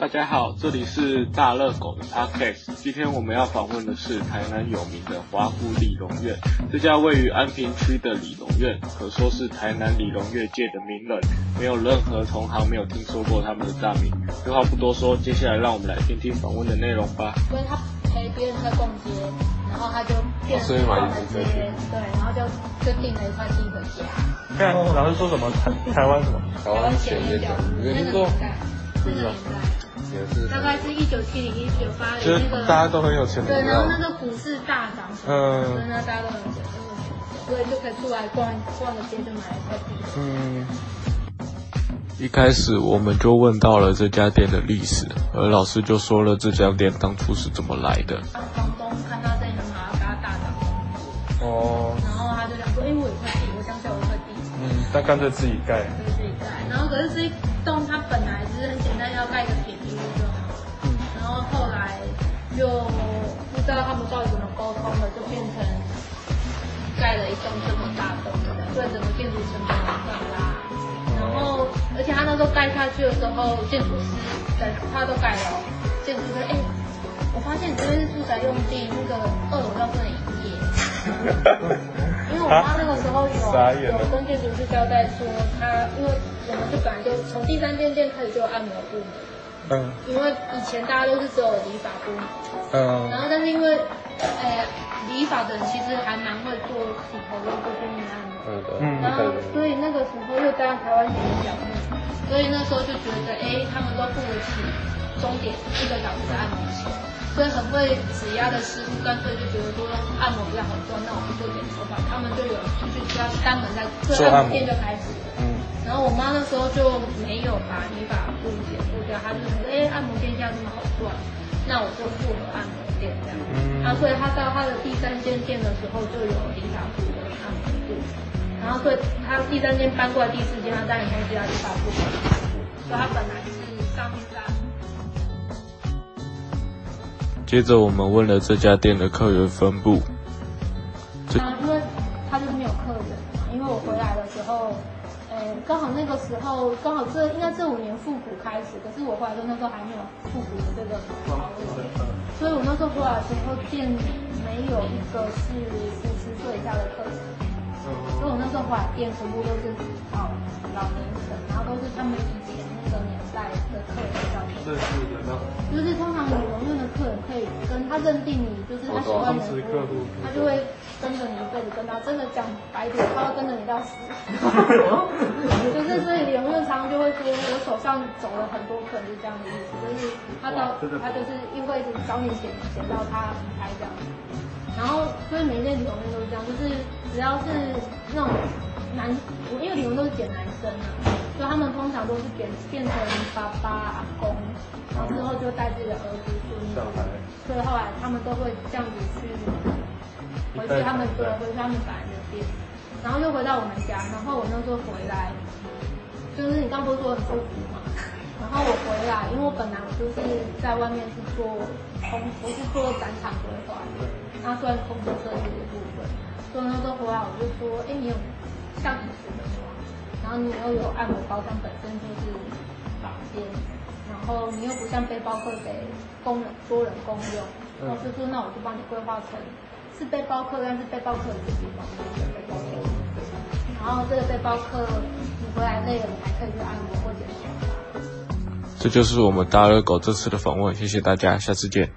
大家好，这里是大热狗的 podcast。今天我们要访问的是台南有名的华府理容院。这家位于安平区的理容院，可说是台南理容业界的名人，没有任何同行没有听说过他们的大名。废话不多说，接下来让我们来听听访问的内容吧。因为他陪别人在逛街，然后他就变所以买衣服街，对，然后就就订了一块新回家。看 老师说什么台台湾什么？台湾前一角，你没也是，大概是一九七零一九八零那个，大家都很有钱。对，然后那个股市大涨，嗯，所以呢大家都很有钱，所以就可以出来逛逛个街就买一块地。嗯。一开始我们就问到了这家店的历史，而老师就说了这家店当初是怎么来的。房东看他生意很好，要给他大涨哦。然后他就想说，哎，我有块地，我乡下有块地。嗯，那干脆自己盖。自己盖，然后可是这一栋它本来只是很简单，要盖一个平。就不知道他们到底怎么沟通的，就变成盖了一栋这么大栋的，所以整个建筑成本很高啦。然后，而且他那时候盖下去的时候，建筑师在他都盖了，建筑师哎，我发现这边是住宅用地，那个二楼要不能营业。因为我妈那个时候有有跟建筑师交代说，他因为我们就本来就从第三间店开始就有按摩部门。嗯，因为以前大家都是只有理发部，嗯，然后但是因为，呃，理发的人其实还蛮会做洗头跟做面按摩，嗯，然后所以那个时候又加上台湾人的角度，所以那时候就觉得，哎，他们都付得起终点一个小时的按摩钱，所以很会指压的师傅干脆就觉得说按摩比较好赚，那我们做他们就有就要单门在做按摩店就开始，嗯，然后我妈那时候就没有把理发部剪。他就说，哎，按摩店这样这么好赚，那我就复合按摩店这样。嗯然后所以她到她的第三间店的时候，就有理发部的按摩部。然后所以她第三间搬过来第四间，她当然通知他理发部。所以她本来是上面在。接着我们问了这家店的客源分布。时候。呃刚好那个时候，刚好这应该这五年复古开始，可是我回来的那时候还没有复古的这个潮流，所以我那时候回来的时候店没有一个是五十岁以下的客人，所以我那时候回来店全部都是老老年人，然后都是他们以前那个年代的客人比较多。就是通常美容院的客人可以跟他认定你，就是他喜欢的人，他就会。跟着你一辈子，跟他真的讲白点，他会跟着你到死。就是所以李荣院常常就会说，我手上走了很多客，就是这样的意思。就是他到他就是因为找你钱，钱到他离开这样。然后所以每一间李荣院都是这样，就是只要是那种男，因为李荣都是捡男生啊，所以他们通常都是变变成爸爸阿公，然后之后就带自己的儿子孙女。所以后来他们都会这样子去。回去他们对，回去他们本来的店，然后又回到我们家，然后我那时候回来，就是你刚不是说很舒服嘛，然后我回来，因为我本来我就是在外面是做空，我是做展场规划的，那算空间设计的部分，所以那时候回来我就说，哎，你有像以前的话，然后你又有按摩包厢本身就是房间，然后你又不像背包客给工人多人共用，我就说那我就帮你规划成。是背包客，但是背包客的背包客。然后这个背包客，你回来累了，你还可以去按摩或者是。这就是我们大热狗这次的访问，谢谢大家，下次见。